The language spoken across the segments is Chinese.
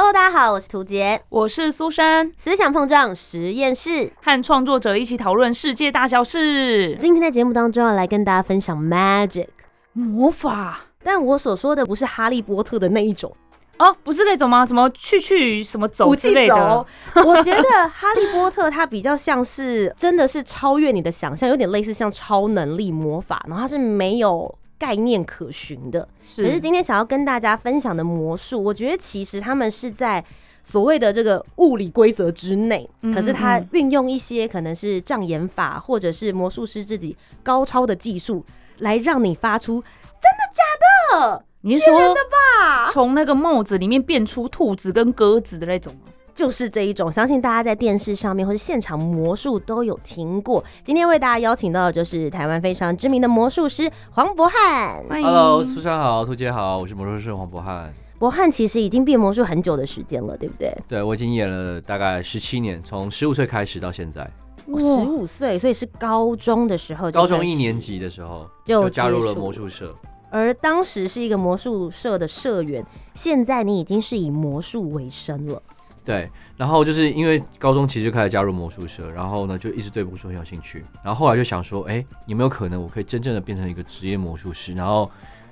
Hello，大家好，我是涂杰，我是苏珊，思想碰撞实验室。和创作者一起讨论世界大小事。今天在节目当中要来跟大家分享 magic，魔法但我所说的不是哈利波特的那一种哦，不是那种吗？什么去去什么走武器之类的走？。我觉得哈利波特它比较像是真的是超越你的想象，有点类似像超能力魔法，然后它是没有概念可循的。可是今天想要跟大家分享的魔术，我觉得其实他们是在所谓的这个物理规则之内，嗯可是它嗯运用一些可能是障眼法，或者是魔术师自己高超的技术，来让你发出真的假的你是说吧？从那个帽子里面变出兔子跟鸽子的那种吗？就是这一种，相信大家在电视上面或是现场魔术都有听过。今天为大家邀请到的就是台湾非常知名的魔术师黄博翰。欢迎 Hello，苏珊好，兔姐好，我是魔术师黄博翰。博翰其实已经变魔术很久的时间了，对不对？对我已经演了大概十七年，从十五岁开始到现在，我十五岁，所以是高中的时候高中一年级的时候就就加入了魔术社。而当时是一个魔术社的社员，现在你已经是以魔术为生了。对，然后就是因为高中其实就开始加入魔术社，然后呢就一直对魔术很有兴趣，然后后来就想说，哎，有没有可能我可以真正的变成一个职业魔术师，然后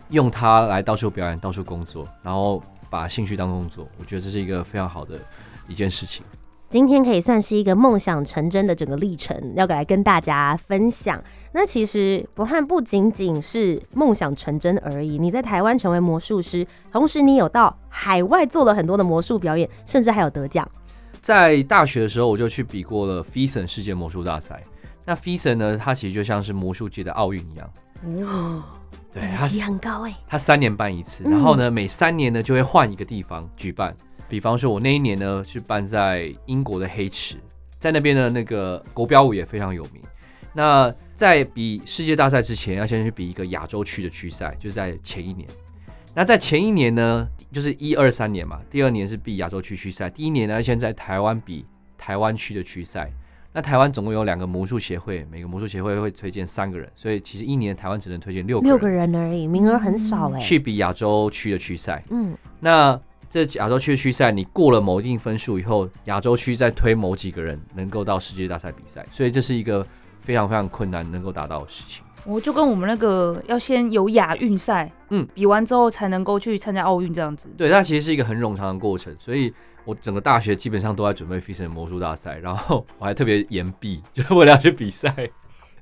用它来到处表演、到处工作，然后把兴趣当工作，我觉得这是一个非常好的一件事情。今天可以算是一个梦想成真的整个历程，要来跟大家分享。那其实博翰不仅仅是梦想成真而已，你在台湾成为魔术师，同时你有到海外做了很多的魔术表演，甚至还有得奖。在大学的时候，我就去比过了 FISN 世界魔术大赛。那 FISN 呢，它其实就像是魔术界的奥运一样，哦，对，它等级很高哎、它三年办一次，嗯然后呢，每三年呢就会换一个地方举办。比方说，我那一年呢是办在英国的黑池，在那边的那个国标舞也非常有名。那在比世界大赛之前，要先去比一个亚洲区的区赛，就是在前一年。那在前一年呢，就是一二三年嘛，第二年是比亚洲区区赛，第一年呢先在台湾比台湾区的区赛。那台湾总共有两个魔术协会，每个魔术协会会推荐三个人，所以其实一年台湾只能推荐六个人六个人而已，名额很少哎、去比亚洲区的区赛。嗯，那这亚洲区的区赛，你过了某一定分数以后，亚洲区再推某几个人能够到世界大赛比赛，所以这是一个非常非常困难能够达到的事情。我就跟我们那个要先有亚运赛，嗯嗯，比完之后才能够去参加奥运这样子。对，那其实是一个很冗长的过程，所以我整个大学基本上都在准备 FISN 魔术大赛，然后我还特别延毕，就是为了要去比赛。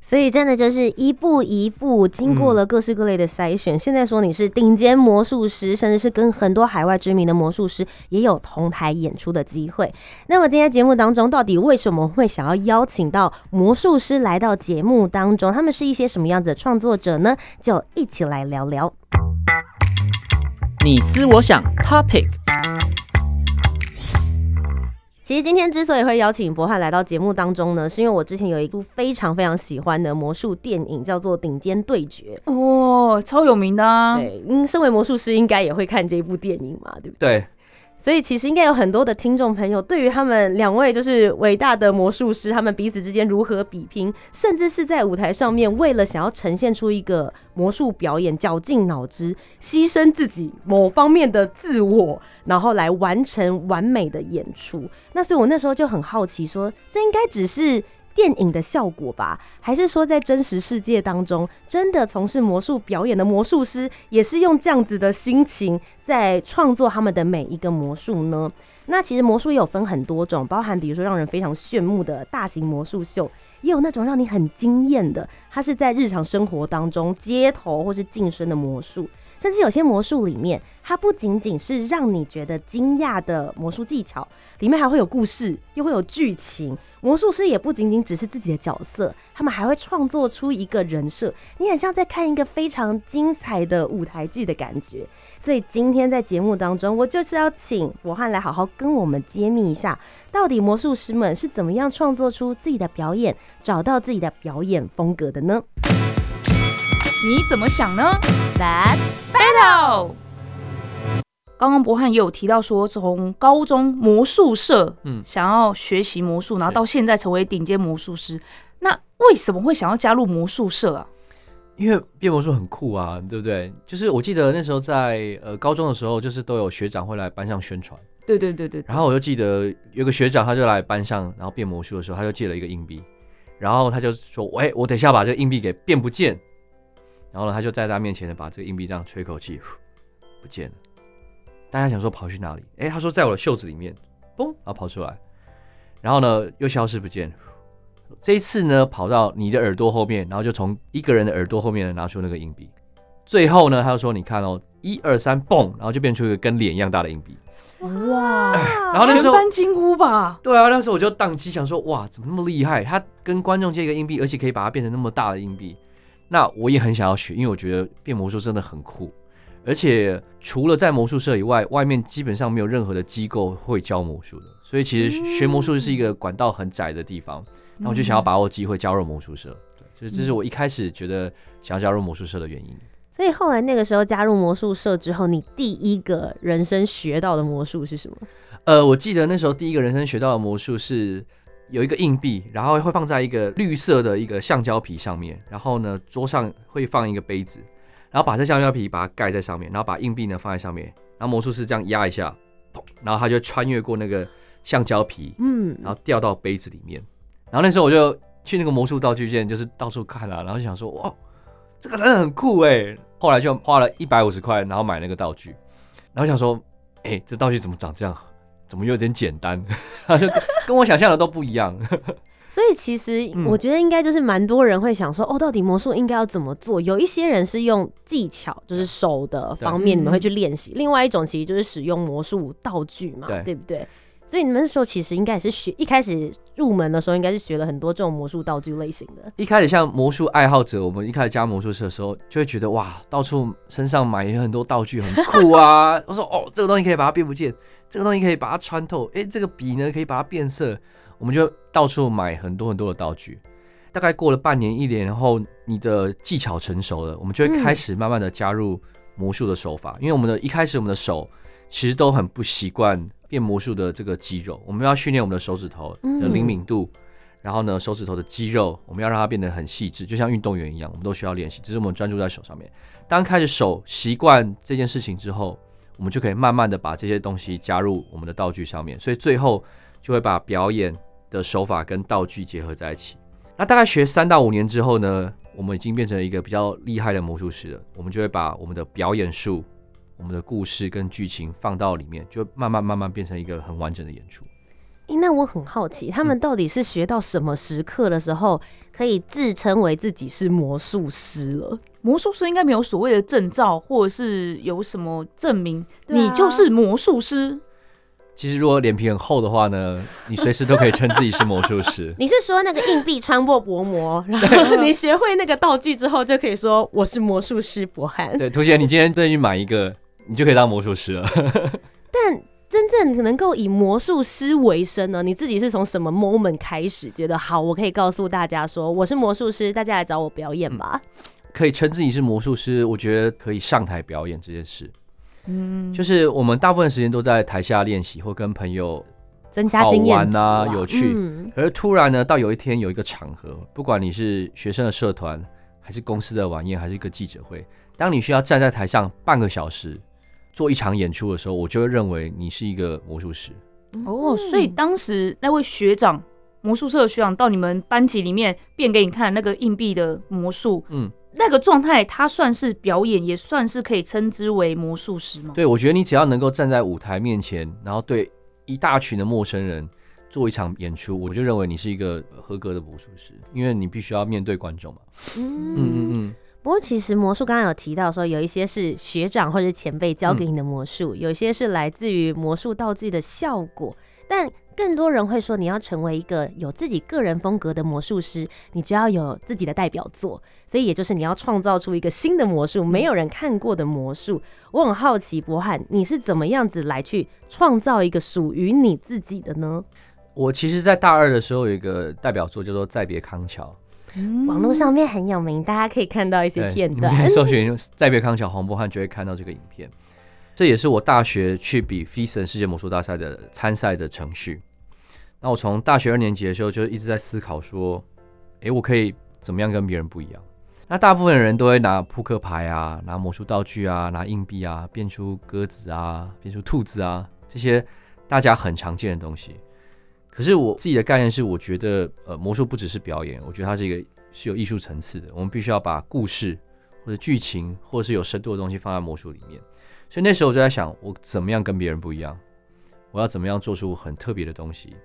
所以真的就是一步一步经过了各式各类的筛选。现在说你是顶尖魔术师，甚至是跟很多海外知名的魔术师也有同台演出的机会。那么今天节目当中，到底为什么会想要邀请到魔术师来到节目当中？他们是一些什么样子的创作者呢？就一起来聊聊。你思我想，Topic。其实今天之所以会邀请博翰来到节目当中呢，是因为我之前有一部非常非常喜欢的魔术电影，叫做《顶尖对决》。哦，超有名的啊！对，嗯，身为魔术师应该也会看这部电影嘛，对不对？对，所以其实应该有很多的听众朋友，对于他们两位就是伟大的魔术师，他们彼此之间如何比拼，甚至是在舞台上面为了想要呈现出一个魔术表演，绞尽脑汁，牺牲自己某方面的自我，然后来完成完美的演出。那所以我那时候就很好奇说这应该只是。电影的效果吧，还是说在真实世界当中，真的从事魔术表演的魔术师也是用这样子的心情在创作他们的每一个魔术呢？那其实魔术也有分很多种，包含比如说让人非常炫目的大型魔术秀，也有那种让你很惊艳的，它是在日常生活当中街头或是近身的魔术。甚至有些魔术里面，它不仅仅是让你觉得惊讶的魔术技巧，里面还会有故事，又会有剧情。魔术师也不仅仅只是自己的角色，他们还会创作出一个人设，你很像在看一个非常精彩的舞台剧的感觉。所以今天在节目当中，我就是要请博翰来好好跟我们揭秘一下，到底魔术师们是怎么样创作出自己的表演，找到自己的表演风格的呢？你怎么想呢？Let's battle。刚刚博翰也有提到说，从高中魔术社，嗯嗯，想要学习魔术，然后到现在成为顶尖魔术师，那为什么会想要加入魔术社啊？因为变魔术很酷啊，对不对？就是我记得那时候在呃高中的时候，就是都有学长会来班上宣传，对对对对，对然后我就记得有个学长他就来班上，然后变魔术的时候，他就借了一个硬币，然后他就说：“喂，我等一下把这个硬币给变不见。”然后呢，他就在他面前呢把这个硬币这样吹口气，不见了。大家想说跑去哪里？哎，他说在我的袖子里面，嘣，然后跑出来，然后呢又消失不见。这一次呢，跑到你的耳朵后面，然后就从一个人的耳朵后面呢拿出那个硬币。最后呢，他就说：“你看哦，一二三，嘣！”然后就变出一个跟脸一样大的硬币。哇，然后那时候，全班惊呼吧？对啊，那时候我就宕机，想说：“哇，怎么那么厉害？他跟观众借一个硬币，而且可以把它变成那么大的硬币。”那我也很想要学，因为我觉得变魔术真的很酷。而且除了在魔术社以外，外面基本上没有任何的机构会教魔术的，所以其实学魔术是一个管道很窄的地方。然后我就想要把握机会加入魔术社，对，所以这是我一开始觉得想要加入魔术社的原因。所以后来那个时候加入魔术社之后，你第一个人生学到的魔术是什么？呃，我记得那时候第一个人生学到的魔术是有一个硬币，然后会放在一个绿色的一个橡胶皮上面，然后呢桌上会放一个杯子，然后把这橡胶皮把它盖在上面，然后把硬币呢放在上面，然后魔术师这样压一下，砰，然后他就穿越过那个橡胶皮，嗯，然后掉到杯子里面。然后那时候我就去那个魔术道具店，就是到处看啊，然后就想说，哇，这个真的很酷哎。后来就花了一百五十块，然后买那个道具，然后想说，哎、这道具怎么长这样？怎么有点简单？跟我想象的都不一样。所以其实嗯我觉得应该就是蛮多人会想说，哦，到底魔术应该要怎么做？有一些人是用技巧，就是手的方面，你们会去练习；另外一种其实就是使用魔术道具嘛，对对不对？所以你们那时候其实应该也是学，一开始入门的时候应该是学了很多这种魔术道具类型的。一开始像魔术爱好者，我们一开始加魔术社的时候，就会觉得哇，到处身上买很多道具，很酷啊。我说哦，这个东西可以把它变不见，这个东西可以把它穿透，诶，这个笔呢可以把它变色，我们就到处买很多很多的道具。大概过了半年一年，然后你的技巧成熟了，我们就会开始慢慢的加入魔术的手法，因为我们的一开始我们的手其实都很不习惯变魔术的这个肌肉，我们要训练我们的手指头的灵敏度。然后呢，手指头的肌肉，我们要让它变得很细致，就像运动员一样，我们都需要练习。只是我们专注在手上面。当开始手习惯这件事情之后，我们就可以慢慢的把这些东西加入我们的道具上面，所以最后就会把表演的手法跟道具结合在一起。那大概学三到五年之后呢，我们已经变成一个比较厉害的魔术师了，我们就会把我们的表演术、我们的故事跟剧情放到里面，就慢慢慢慢变成一个很完整的演出。诶，那我很好奇，他嗯们到底是学到什么时刻的时候，可以自称为自己是魔术师了？魔术师应该没有所谓的证照，或者是有什么证明，啊你就是魔术师。其实如果脸皮很厚的话呢，你随时都可以称自己是魔术师。你是说那个硬币穿过薄膜，然后你学会那个道具之后，就可以说我是魔术师博翰？对，图姐，你今天再去买一个，你就可以当魔术师了。但真正能够以魔术师为生呢？你自己是从什么 moment 开始觉得好？我可以告诉大家说我是魔术师，大家来找我表演吧。可以称自己是魔术师，我觉得可以上台表演这件事，嗯，就是我们大部分时间都在台下练习，或跟朋友。增加经验好玩值啊有趣嗯可是突然呢，到有一天有一个场合，不管你是学生的社团，还是公司的晚宴，还是一个记者会，当你需要站在台上半个小时做一场演出的时候，我就会认为你是一个魔术师。哦，所以当时那位学长，魔术社的学长到你们班级里面变给你看那个硬币的魔术，嗯，那个状态，他算是表演，也算是可以称之为魔术师吗？对，我觉得你只要能够站在舞台面前，然后对一大群的陌生人做一场演出，我就认为你是一个合格的魔术师，因为你必须要面对观众嘛。嗯嗯嗯，不过其实魔术刚刚有提到说，有一些是学长或者前辈教给你的魔术，有一些是来自于魔术道具的效果，但更多人会说，你要成为一个有自己个人风格的魔术师，你就要有自己的代表作，所以也就是你要创造出一个新的魔术，没有人看过的魔术。我很好奇，博翰，你是怎么样子来去创造一个属于你自己的呢？我其实，在大二的时候有一个代表作叫做《再别康桥》，网络上面很有名，大家可以看到一些片段你们可以。搜寻“再别康桥”黄博汉就会看到这个影片。这也是我大学去比 FISN 世界魔术大赛的参赛的程序。那我从大学二年级的时候就一直在思考说，诶，我可以怎么样跟别人不一样？那大部分人都会拿扑克牌啊，拿魔术道具啊，拿硬币啊，变出鸽子啊，变出兔子啊，这些大家很常见的东西。可是我自己的概念是，我觉得呃，魔术不只是表演，我觉得它是一个是有艺术层次的。我们必须要把故事或者剧情或者是有深度的东西放在魔术里面。所以那时候我就在想，我怎么样跟别人不一样？我要怎么样做出很特别的东西？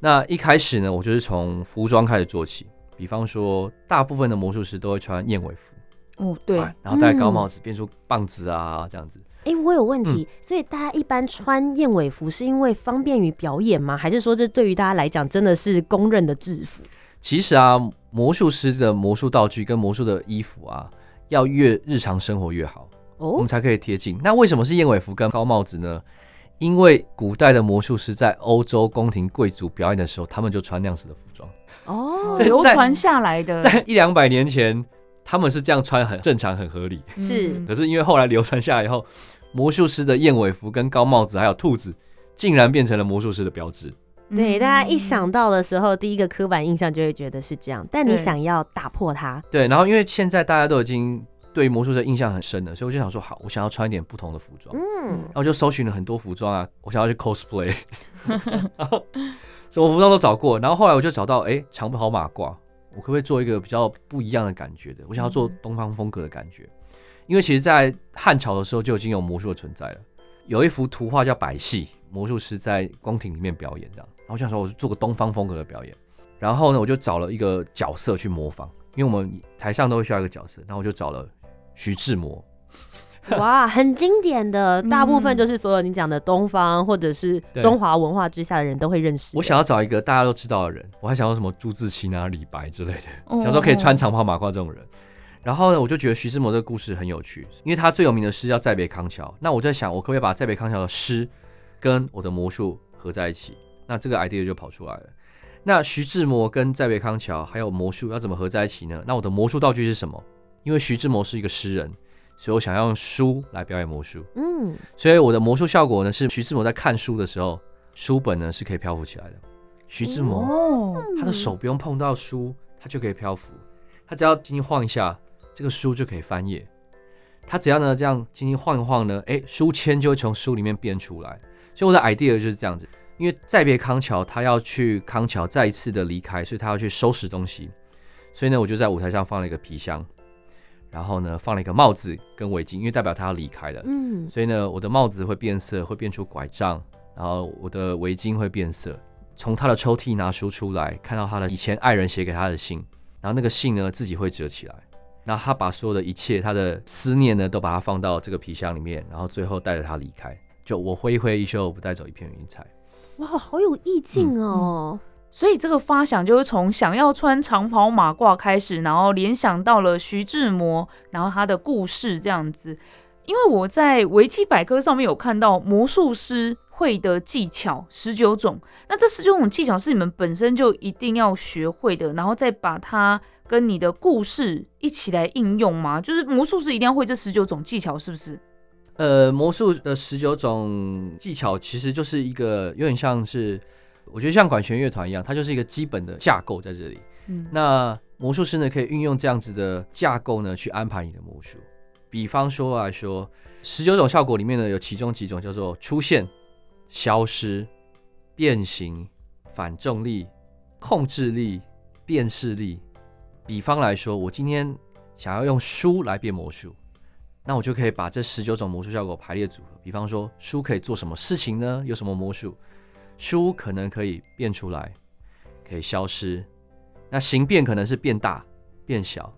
那一开始呢，我就是从服装开始做起。比方说，大部分的魔术师都会穿燕尾服，哦，对，哎然后戴高帽子，变出棒子啊，这样子。哎、我有问题，所以大家一般穿燕尾服是因为方便于表演吗？还是说这对于大家来讲真的是公认的制服？其实啊，魔术师的魔术道具跟魔术的衣服啊，要越日常生活越好，我哦们，才可以贴近。那为什么是燕尾服跟高帽子呢？因为古代的魔术师在欧洲宫廷贵族表演的时候，他们就穿那样子的服装。哦，流传下来的，在一两百年前，他们是这样穿，很正常，很合理。是。嗯可是因为后来流传下来以后，魔术师的燕尾服、跟高帽子还有兔子，竟然变成了魔术师的标志。对，嗯。大家一想到的时候，第一个刻板印象就会觉得是这样，但你想要打破它，对，然后因为现在大家都已经对魔术师印象很深了，所以我就想说，好，我想要穿一点不同的服装。嗯，然后就搜寻了很多服装啊，我想要去 cosplay，然后什么服装都找过，然后后来我就找到，哎，长袍马褂，我可不可以做一个比较不一样的感觉的？我想要做东方风格的感觉，因为其实，在汉朝的时候就已经有魔术的存在了，有一幅图画叫《百戏》，魔术师在宫廷里面表演这样，然后我想说，我就做个东方风格的表演，然后呢，我就找了一个角色去模仿，因为我们台上都会需要一个角色，然后我就找了徐志摩，哇，很经典的，大部分嗯就是所有你讲的东方或者是中华文化之下的人都会认识。我想要找一个大家都知道的人，我还想要什么朱自清啊、李白之类的，哦想说可以穿长袍马褂这种人。然后呢，我就觉得徐志摩这个故事很有趣，因为他最有名的诗叫《再别康桥》。那我在想，我可不可以把《再别康桥》的诗跟我的魔术合在一起？那这个 idea 就跑出来了。那徐志摩跟《再别康桥》还有魔术要怎么合在一起呢？那我的魔术道具是什么？因为徐志摩是一个诗人，所以我想要用书来表演魔术。嗯，所以我的魔术效果呢，是徐志摩在看书的时候，书本呢是可以漂浮起来的。徐志摩、哦，他的手不用碰到书，他就可以漂浮，他只要轻轻晃一下，这个书就可以翻页。他只要呢这样轻轻晃一晃呢，哎，书签就会从书里面变出来。所以我的 idea 就是这样子，因为再别康桥，他要去康桥再一次的离开，所以他要去收拾东西。所以呢，我就在舞台上放了一个皮箱，然后呢放了一个帽子跟围巾，因为代表他要离开了。嗯，所以呢，我的帽子会变色，会变出拐杖，然后我的围巾会变色。从他的抽屉拿书出来，看到他的以前爱人写给他的信，然后那个信呢自己会折起来，然后他把所有的一切，他的思念呢都把它放到这个皮箱里面，然后最后带着他离开。就我挥一挥衣袖，不带走一片云彩。哇，好有意境哦。所以这个发想就是从想要穿长袍马褂开始，然后联想到了徐志摩，然后他的故事这样子。因为我在维基百科上面有看到魔术师会的技巧十九种，那这十九种技巧是你们本身就一定要学会的，然后再把它跟你的故事一起来应用吗？就是魔术师一定要会这十九种技巧，是不是？呃，魔术的十九种技巧其实就是一个有点像是，我觉得像管弦乐团一样，它就是一个基本的架构在这里。嗯，那魔术师呢，可以运用这样子的架构呢，去安排你的魔术。比方说来说，十九种效果里面呢，有其中几种叫做出现、消失、变形、反重力、控制力、辨识力。比方来说，我今天想要用书来变魔术，那我就可以把这十九种魔术效果排列组合。比方说，书可以做什么事情呢？有什么魔术？书可能可以变出来，可以消失。那形变可能是变大、变小。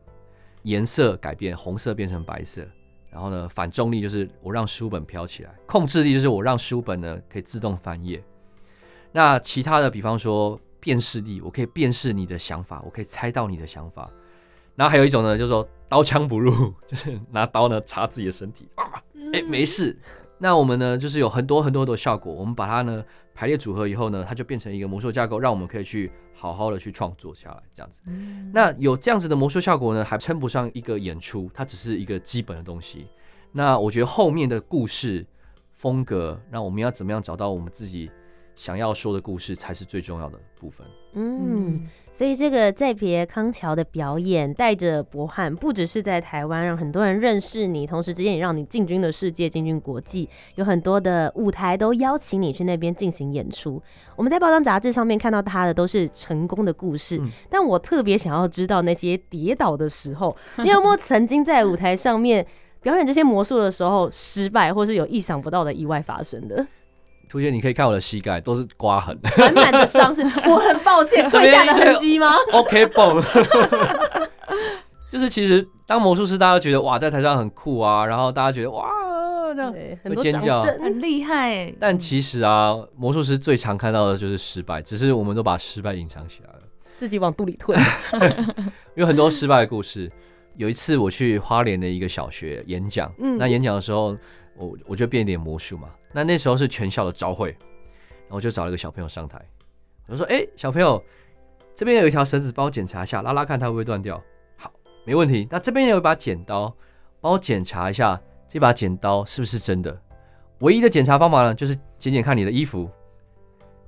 颜色改变，红色变成白色。然后呢，反重力就是我让书本飘起来，控制力就是我让书本呢可以自动翻页。那其他的，比方说辨识力，我可以辨识你的想法，我可以猜到你的想法。然后还有一种呢，就是说刀枪不入，就是拿刀呢插自己的身体啊，哎没事。那我们呢，就是有很多很多的效果，我们把它呢排列组合以后呢，它就变成一个魔术架构，让我们可以去好好的去创作下来，这样子。那有这样子的魔术效果呢，还称不上一个演出，它只是一个基本的东西。那我觉得后面的故事风格，那我们要怎么样找到我们自己想要说的故事，才是最重要的部分。嗯，所以这个再别康桥的表演，带着博汉，不只是在台湾让很多人认识你，同时之间也让你进军了世界，进军国际，有很多的舞台都邀请你去那边进行演出。我们在包装杂志上面看到他的都是成功的故事，嗯但我特别想要知道那些跌倒的时候，你有没有曾经在舞台上面表演这些魔术的时候失败，或是有意想不到的意外发生的？图姐，你可以看我的膝盖都是刮痕满满的伤是，我很抱歉，跪下的痕迹吗？OK 蹦。就是其实当魔术师，大家都觉得哇，在台上很酷啊，然后大家觉得哇这样，对，很尖叫。很厉害。但其实啊，魔术师最常看到的就是失败，只是我们都把失败隐藏起来了。自己往肚里吞。有很多失败的故事。有一次我去花莲的一个小学演讲，嗯那演讲的时候，我我就变一点魔术嘛。那那时候是全校的招会，然后我就找了一个小朋友上台，我说：“哎、小朋友，这边有一条绳子，帮我检查一下，拉拉看它会不会断掉。”好，没问题。那这边有一把剪刀，帮我检查一下这把剪刀是不是真的。唯一的检查方法呢，就是剪剪看你的衣服。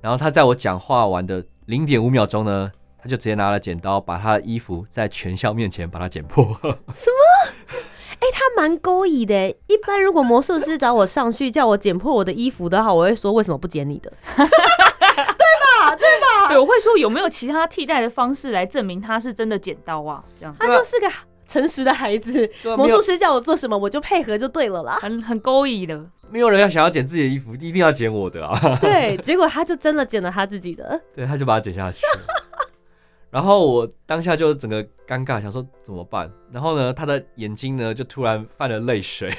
然后他在我讲话完的零点五秒钟呢，他就直接拿了剪刀，把他的衣服在全校面前把它剪破。什么哎、他蛮勾引的。一般如果魔术师找我上去叫我剪破我的衣服的话，我会说为什么不剪你的？对吧？对吧？对，我会说有没有其他替代的方式来证明他是真的剪刀啊？这样他就是个诚实的孩子。魔术师叫我做什么，我就配合就对了啦。很很勾引的。没有人要想要剪自己的衣服，一定要剪我的啊！对，结果他就真的剪了他自己的。对，他就把它剪下去。然后我当下就整个尴尬，想说怎么办？然后呢，他的眼睛呢就突然泛了泪水。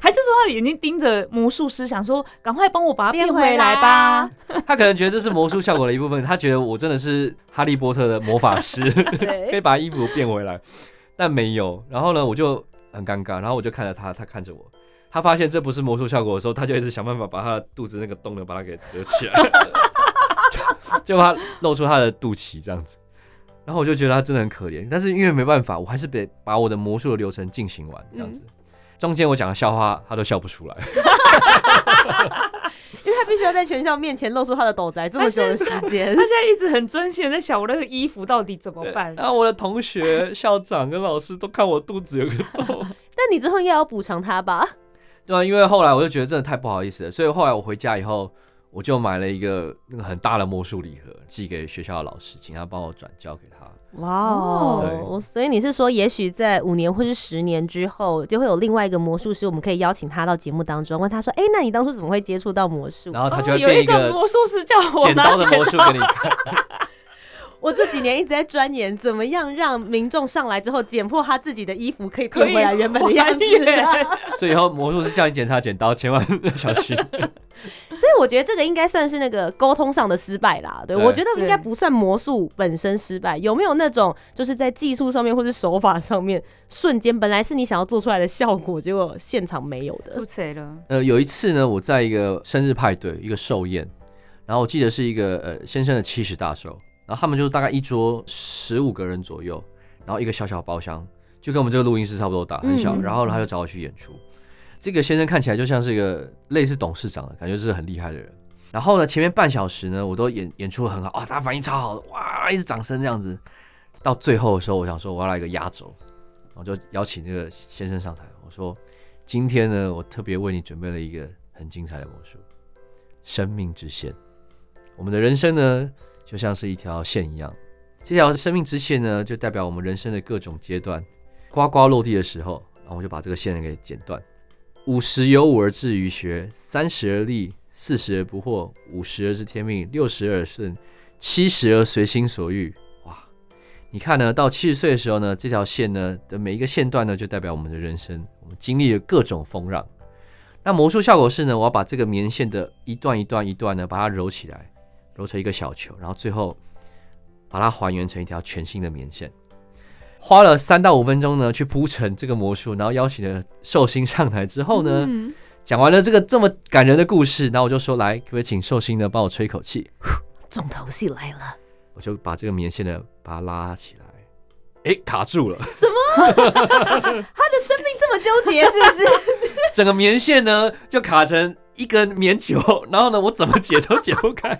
还是说他的眼睛盯着魔术师，想说赶快帮我把它变变回回来来吧？他可能觉得这是魔术效果的一部分，他觉得我真的是哈利波特的魔法师，可以，把衣服变回来，但没有。然后呢，我就很尴尬，然后我就看着他，他看着我。他发现这不是魔术效果的时候，他就一直想办法把他的肚子那个洞呢把它给遮起来，就就怕露出他的肚脐这样子。然后我就觉得他真的很可怜，但是因为没办法，我还是得把我的魔术的流程进行完这样子。中间我讲的笑话他都笑不出来 因为他必须要在全校面前露出他的斗宅这么久的时间他。现在一直很专心的在想我那个衣服到底怎么办。然后我的同学、校长跟老师都看我肚子有个洞。但你之后应该要补偿他吧？对啊，因为后来我就觉得真的太不好意思了，所以后来我回家以后，我就买了一个那个很大的魔术礼盒，寄给学校的老师，请他帮我转交给他。哇哦！所以你是说，也许在五年或是十年之后，就会有另外一个魔术师，我们可以邀请他到节目当中，问他说：“哎、那你当初怎么会接触到魔术然后他就哦有一会变一个魔术师叫我拿剪刀的魔术给你看。” 我这几年一直在钻研，怎么样让民众上来之后剪破他自己的衣服，可以变回来原本的样子。还原 所以以后魔术师叫你检查剪刀，千万要小心。所以我觉得这个应该算是那个沟通上的失败啦。对对我觉得应该不算魔术本身失败，有没有那种就是在技术上面或是手法上面，瞬间本来是你想要做出来的效果，结果现场没有的吐。谁了？呃，有一次呢，我在一个生日派对，一个寿宴，然后我记得是一个呃先生的七十大寿，然后他们就大概一桌十五个人左右，然后一个小小包厢，就跟我们这个录音室差不多大，很小。嗯然后他就找我去演出。这个先生看起来就像是一个类似董事长的感觉，是很厉害的人。然后呢，前面半小时呢，我都演演出得很好，啊，他反应超好的，哇，一直掌声这样子。到最后的时候，我想说我要来一个压轴，然后就邀请这个先生上台，我说今天呢，我特别为你准备了一个很精彩的魔术——生命之线。我们的人生呢，就像是一条线一样，这条生命之线呢，就代表我们人生的各种阶段。呱呱落地的时候，然后我就把这个线给剪断。五十有五而志于学，三十而立，四十而不惑，五十而知天命，六十而顺，七十而随心所欲。哇！你看呢，到七十岁的时候呢，这条线呢的每一个线段呢，就代表我们的人生，我们经历了各种风浪。那魔术效果是呢，我要把这个棉线的一段一段一段呢，把它揉起来，揉成一个小球，然后最后把它还原成一条全新的棉线。花了三到五分钟呢，去铺成这个魔术，然后邀请了寿星上台之后呢，嗯讲完了这个这么感人的故事，然后我就说，来，可不可以请寿星呢帮我吹口气？重头戏来了，我就把这个棉线呢把它拉起来，哎，卡住了。什么 他的生命这么纠结，是不是？整个棉线呢就卡成一根棉球，然后呢我怎么解都解不开。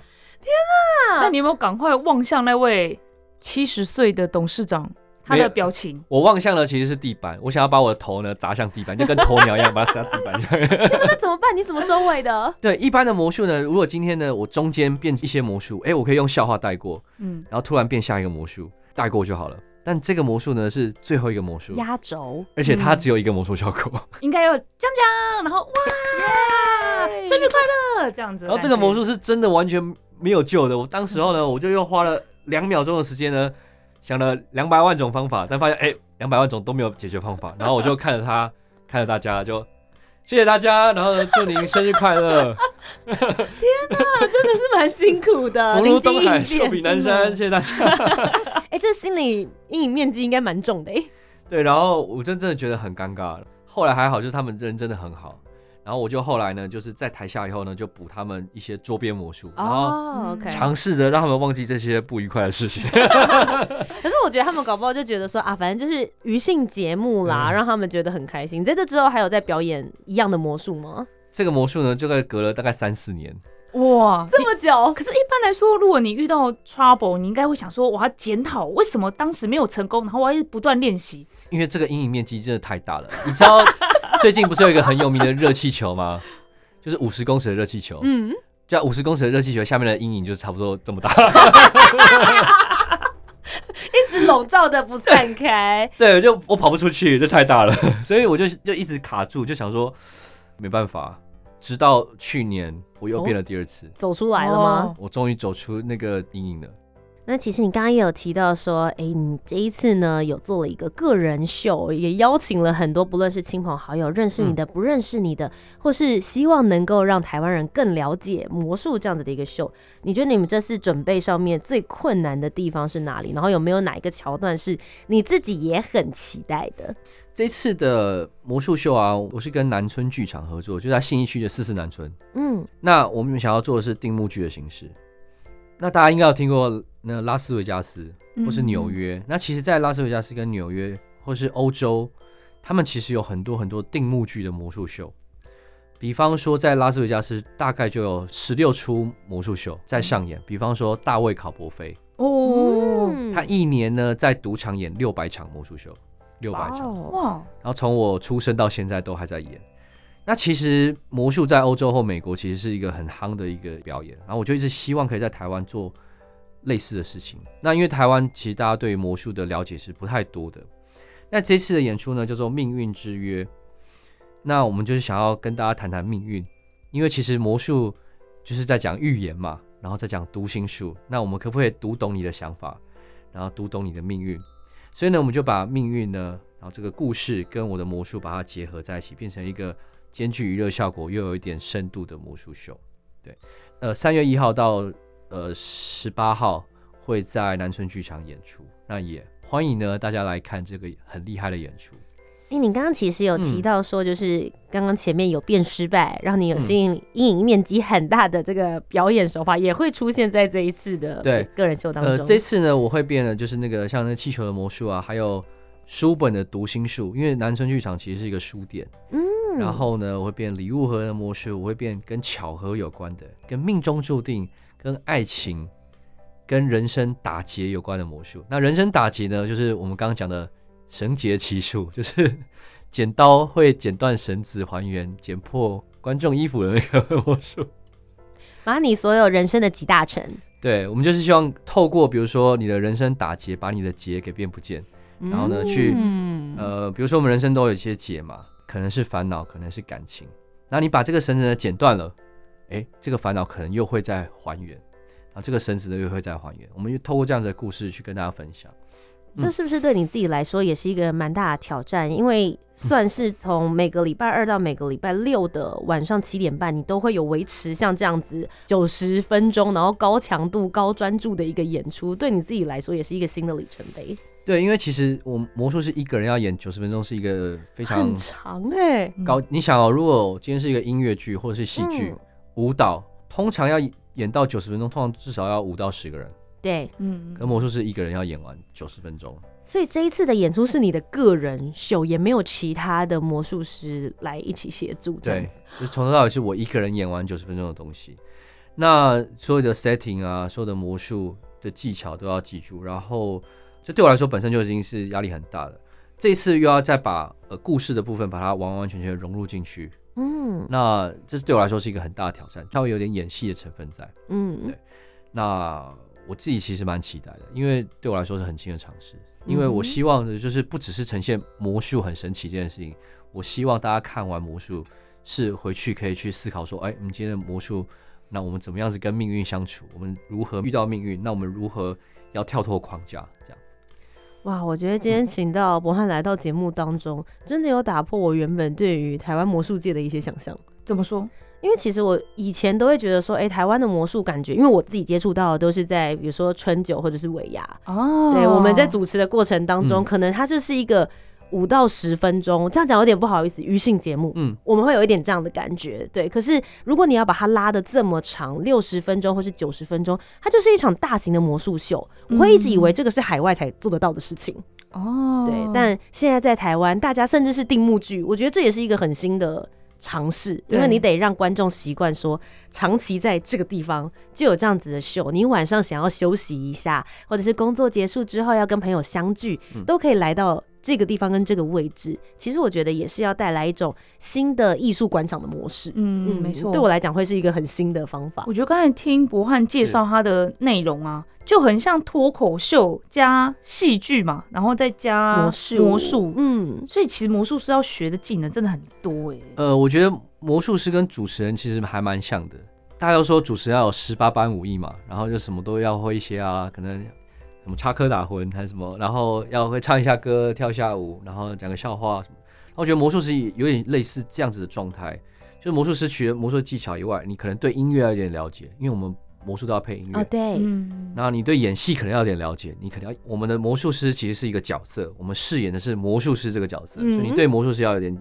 那你有没有赶快望向那位七十岁的董事长？他的表情，我望向的其实是地板，我想要把我的头呢砸向地板，就跟鸵鸟一样把它塞到地板上。那怎么办？你怎么收尾的？对，一般的魔术呢，如果今天呢我中间变一些魔术，哎，我可以用笑话带过，嗯，然后突然变下一个魔术带过就好了。但这个魔术呢是最后一个魔术，压轴，而且它只有一个魔术效果。应该要这样讲，然后哇，生日快乐这样子。然后这个魔术是真的完全没有救的。我当时候呢，我就又花了两秒钟的时间呢，想了两百万种方法，但发现哎，两百万种都没有解决方法。然后我就看着他，看着大家，就谢谢大家，然后祝您生日快乐，真的是蛮辛苦的，福如东海，寿比南山，谢谢大家。哎、这心理阴影面积应该蛮重的哎。对，然后我真真的觉得很尴尬。后来还好，就是他们人真的很好。然后我就后来呢，就是在台下以后呢，就补他们一些桌边魔术，然后哦，OK。尝试着让他们忘记这些不愉快的事情。可是我觉得他们搞不好就觉得说啊，反正就是娱性节目啦，嗯让他们觉得很开心。在这之后还有在表演一样的魔术吗？这个魔术呢，就在隔了大概三四年。哇，这么久？可是，一般来说，如果你遇到 trouble，你应该会想说，我要检讨为什么当时没有成功，然后我要不断练习。因为这个阴影面积真的太大了。你知道 最近不是有一个很有名的热气球吗？就是五十公尺的热气球，嗯，叫五十公尺的热气球下面的阴影就差不多这么大。一直笼罩的不散开。对，就我跑不出去，这太大了，所以我就就一直卡住，就想说没办法。直到去年我又变了第二次，走出来了吗？哦我终于走出那个阴影了。那其实你刚刚也有提到说，哎、你这一次呢有做了一个个人秀，也邀请了很多不论是亲朋好友、认识你的、不认识你的，或是希望能够让台湾人更了解魔术这样子的一个秀。你觉得你们这次准备上面最困难的地方是哪里？然后有没有哪一个桥段是你自己也很期待的？这次的魔术秀啊，我是跟南村剧场合作，就在信义区的四四南村。嗯，那我们想要做的是定目剧的形式。那大家应该有听过那拉斯维加斯或是纽约。那其实，在拉斯维加斯跟纽约或是欧洲，他们其实有很多很多定目剧的魔术秀。比方说，在拉斯维加斯大概就有十六出魔术秀在上演。比方说，大卫考伯菲，哦，嗯他一年呢在赌场演六百场魔术秀，六百场。哦哇，然后从我出生到现在都还在演。那其实魔术在欧洲或美国其实是一个很夯的一个表演，然后我就一直希望可以在台湾做类似的事情。那因为台湾其实大家对魔术的了解是不太多的。那这次的演出呢叫做《命运之约》，那我们就是想要跟大家谈谈命运，因为其实魔术就是在讲预言嘛，然后再讲读心术。那我们可不可以读懂你的想法，然后读懂你的命运？所以呢，我们就把命运呢，然后这个故事跟我的魔术把它结合在一起，变成一个兼具娱乐效果又有一点深度的魔术秀。对，呃，三月一号到呃十八号会在南村剧场演出，那也欢迎呢大家来看这个很厉害的演出。哎、你刚刚其实有提嗯到说，就是刚刚前面有变失败，让你有嗯吸引阴影面积很大的这个表演手法，也会出现在这一次的对个人秀当中。呃，这次呢我会变的就是那个像那气球的魔术啊，还有书本的读心术，因为南村剧场其实是一个书店。嗯然后呢，我会变礼物盒的魔术，我会变跟巧合有关的，跟命中注定、跟爱情、跟人生打劫有关的魔术。那人生打劫呢，就是我们刚刚讲的绳结奇术，就是 剪刀会剪断绳子还原，剪破观众衣服的那个 魔术。把你所有人生的集大成。对，我们就是希望透过比如说你的人生打劫，把你的劫给变不见。然后呢去嗯，呃，比如说我们人生都有一些劫嘛，可能是烦恼，可能是感情。那你把这个绳子呢剪断了，诶，这个烦恼可能又会再还原，然后这个绳子呢又会再还原。我们就透过这样子的故事去跟大家分享。这是不是对你自己来说也是一个蛮大的挑战？因为算是从每个礼拜二到每个礼拜六的晚上七点半，你都会有维持像这样子九十分钟，然后高强度、高专注的一个演出，对你自己来说也是一个新的里程碑。对，因为其实我魔术是一个人要演九十分钟，是一个非常很长哎、高。你想哦，如果今天是一个音乐剧或者是戏剧、嗯舞蹈，通常要演到九十分钟，通常至少要五到十个人。对，嗯可魔术是一个人要演完九十分钟。所以这一次的演出是你的个人秀，也没有其他的魔术师来一起协助，对。，就是从头到尾是我一个人演完九十分钟的东西。那所有的 setting 啊，所有的魔术的技巧都要记住，然后这对我来说本身就已经是压力很大的。这一次又要再把呃故事的部分把它完完全全融入进去，嗯那这是对我来说是一个很大的挑战，稍微有点演戏的成分在。嗯对那我自己其实蛮期待的，因为对我来说是很新的尝试。因为我希望的就是不只是呈现魔术很神奇这件事情，我希望大家看完魔术是回去可以去思考说，哎，我们今天的魔术，那我们怎么样子跟命运相处？我们如何遇到命运？那我们如何要跳脱框架？这样子。哇，我觉得今天请到博翰来到节目当中，真的有打破我原本对于台湾魔术界的一些想象。怎么说？因为其实我以前都会觉得说，哎、台湾的魔术感觉，因为我自己接触到的都是在比如说春酒或者是尾牙，哦对，我们在主持的过程当中，嗯可能它就是一个五到十分钟，这样讲有点不好意思，娱性节目，嗯，我们会有一点这样的感觉，对。可是如果你要把它拉的这么长，六十分钟或是九十分钟，它就是一场大型的魔术秀，我会一直以为这个是海外才做得到的事情，哦，对。但现在在台湾，大家甚至是定目剧，我觉得这也是一个很新的。尝试，因为你得让观众习惯说，长期在这个地方就有这样子的秀。你晚上想要休息一下，或者是工作结束之后要跟朋友相聚，都可以来到这个地方跟这个位置。其实我觉得也是要带来一种新的艺术观赏的模式。嗯，没错，对我来讲会是一个很新的方法我。觉得刚才听博翰介绍他的内容啊，就很像脱口秀加戏剧嘛，然后再加魔术，魔术。嗯，所以其实魔术师要学的技能真的很多哎、呃，我觉得魔术师跟主持人其实还蛮像的。大家都说主持人要有十八般武艺嘛，然后就什么都要会一些啊，可能什么插科打诨还是什么，然后要会唱一下歌、跳一下舞，然后讲个笑话什么。我觉得魔术师有点类似这样子的状态，就是魔术师除了魔术的技巧以外，你可能对音乐要有点了解，因为我们魔术都要配音乐。哦，对，嗯，然后你对演戏可能要有点了解，你可能要我们的魔术师其实是一个角色，我们饰演的是魔术师这个角色，嗯所以你对魔术师要有点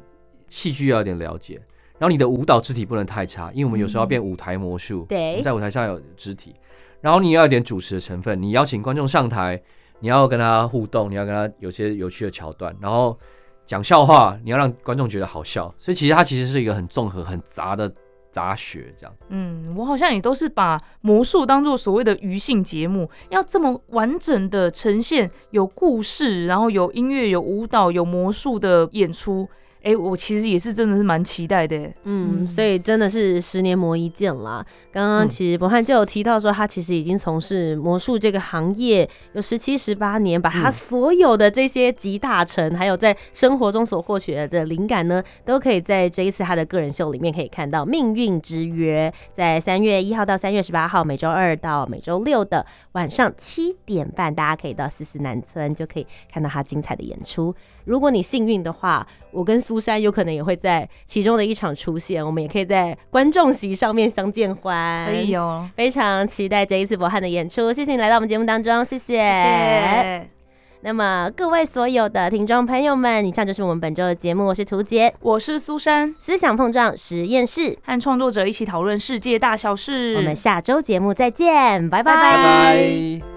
戏剧要有点了解。然后你的舞蹈肢体不能太差，因为我们有时候要变舞台魔术，对我们在舞台上有肢体。然后你要有点主持的成分，你邀请观众上台，你要跟他互动，你要跟他有些有趣的桥段，然后讲笑话，你要让观众觉得好笑。所以其实它其实是一个很综合、很杂的杂学，这样。嗯，我好像也都是把魔术当做所谓的娱性节目，要这么完整的呈现，有故事，然后有音乐、有舞蹈、有魔术的演出。哎、我其实也是真的是蛮期待的欸。嗯，所以真的是十年磨一剑啦。刚刚嗯其实博翰就有提到说，他其实已经从事魔术这个行业有十七、十八年，把他嗯所有的这些集大成，还有在生活中所获取的灵感呢，都可以在这一次他的个人秀里面可以看到。命运之约在三月一号到三月十八号，每周二到每周六的晚上七点半，大家可以到四四南村就可以看到他精彩的演出。如果你幸运的话，我跟苏珊有可能也会在其中的一场出现，我们也可以在观众席上面相见欢。哎呦，非常期待这一次博翰的演出，谢谢你来到我们节目当中，谢谢。谢谢。那么各位所有的听众朋友们，以上就是我们本周的节目，我是涂杰，我是苏珊，思想碰撞实验室，和创作者一起讨论世界大小事。我们下周节目再见，拜拜拜拜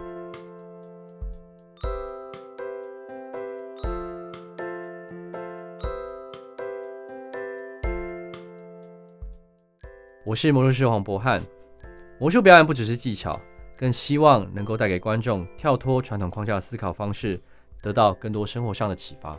我是魔术师黄博翰。魔术表演不只是技巧，更希望能够带给观众跳脱传统框架的思考方式，得到更多生活上的启发。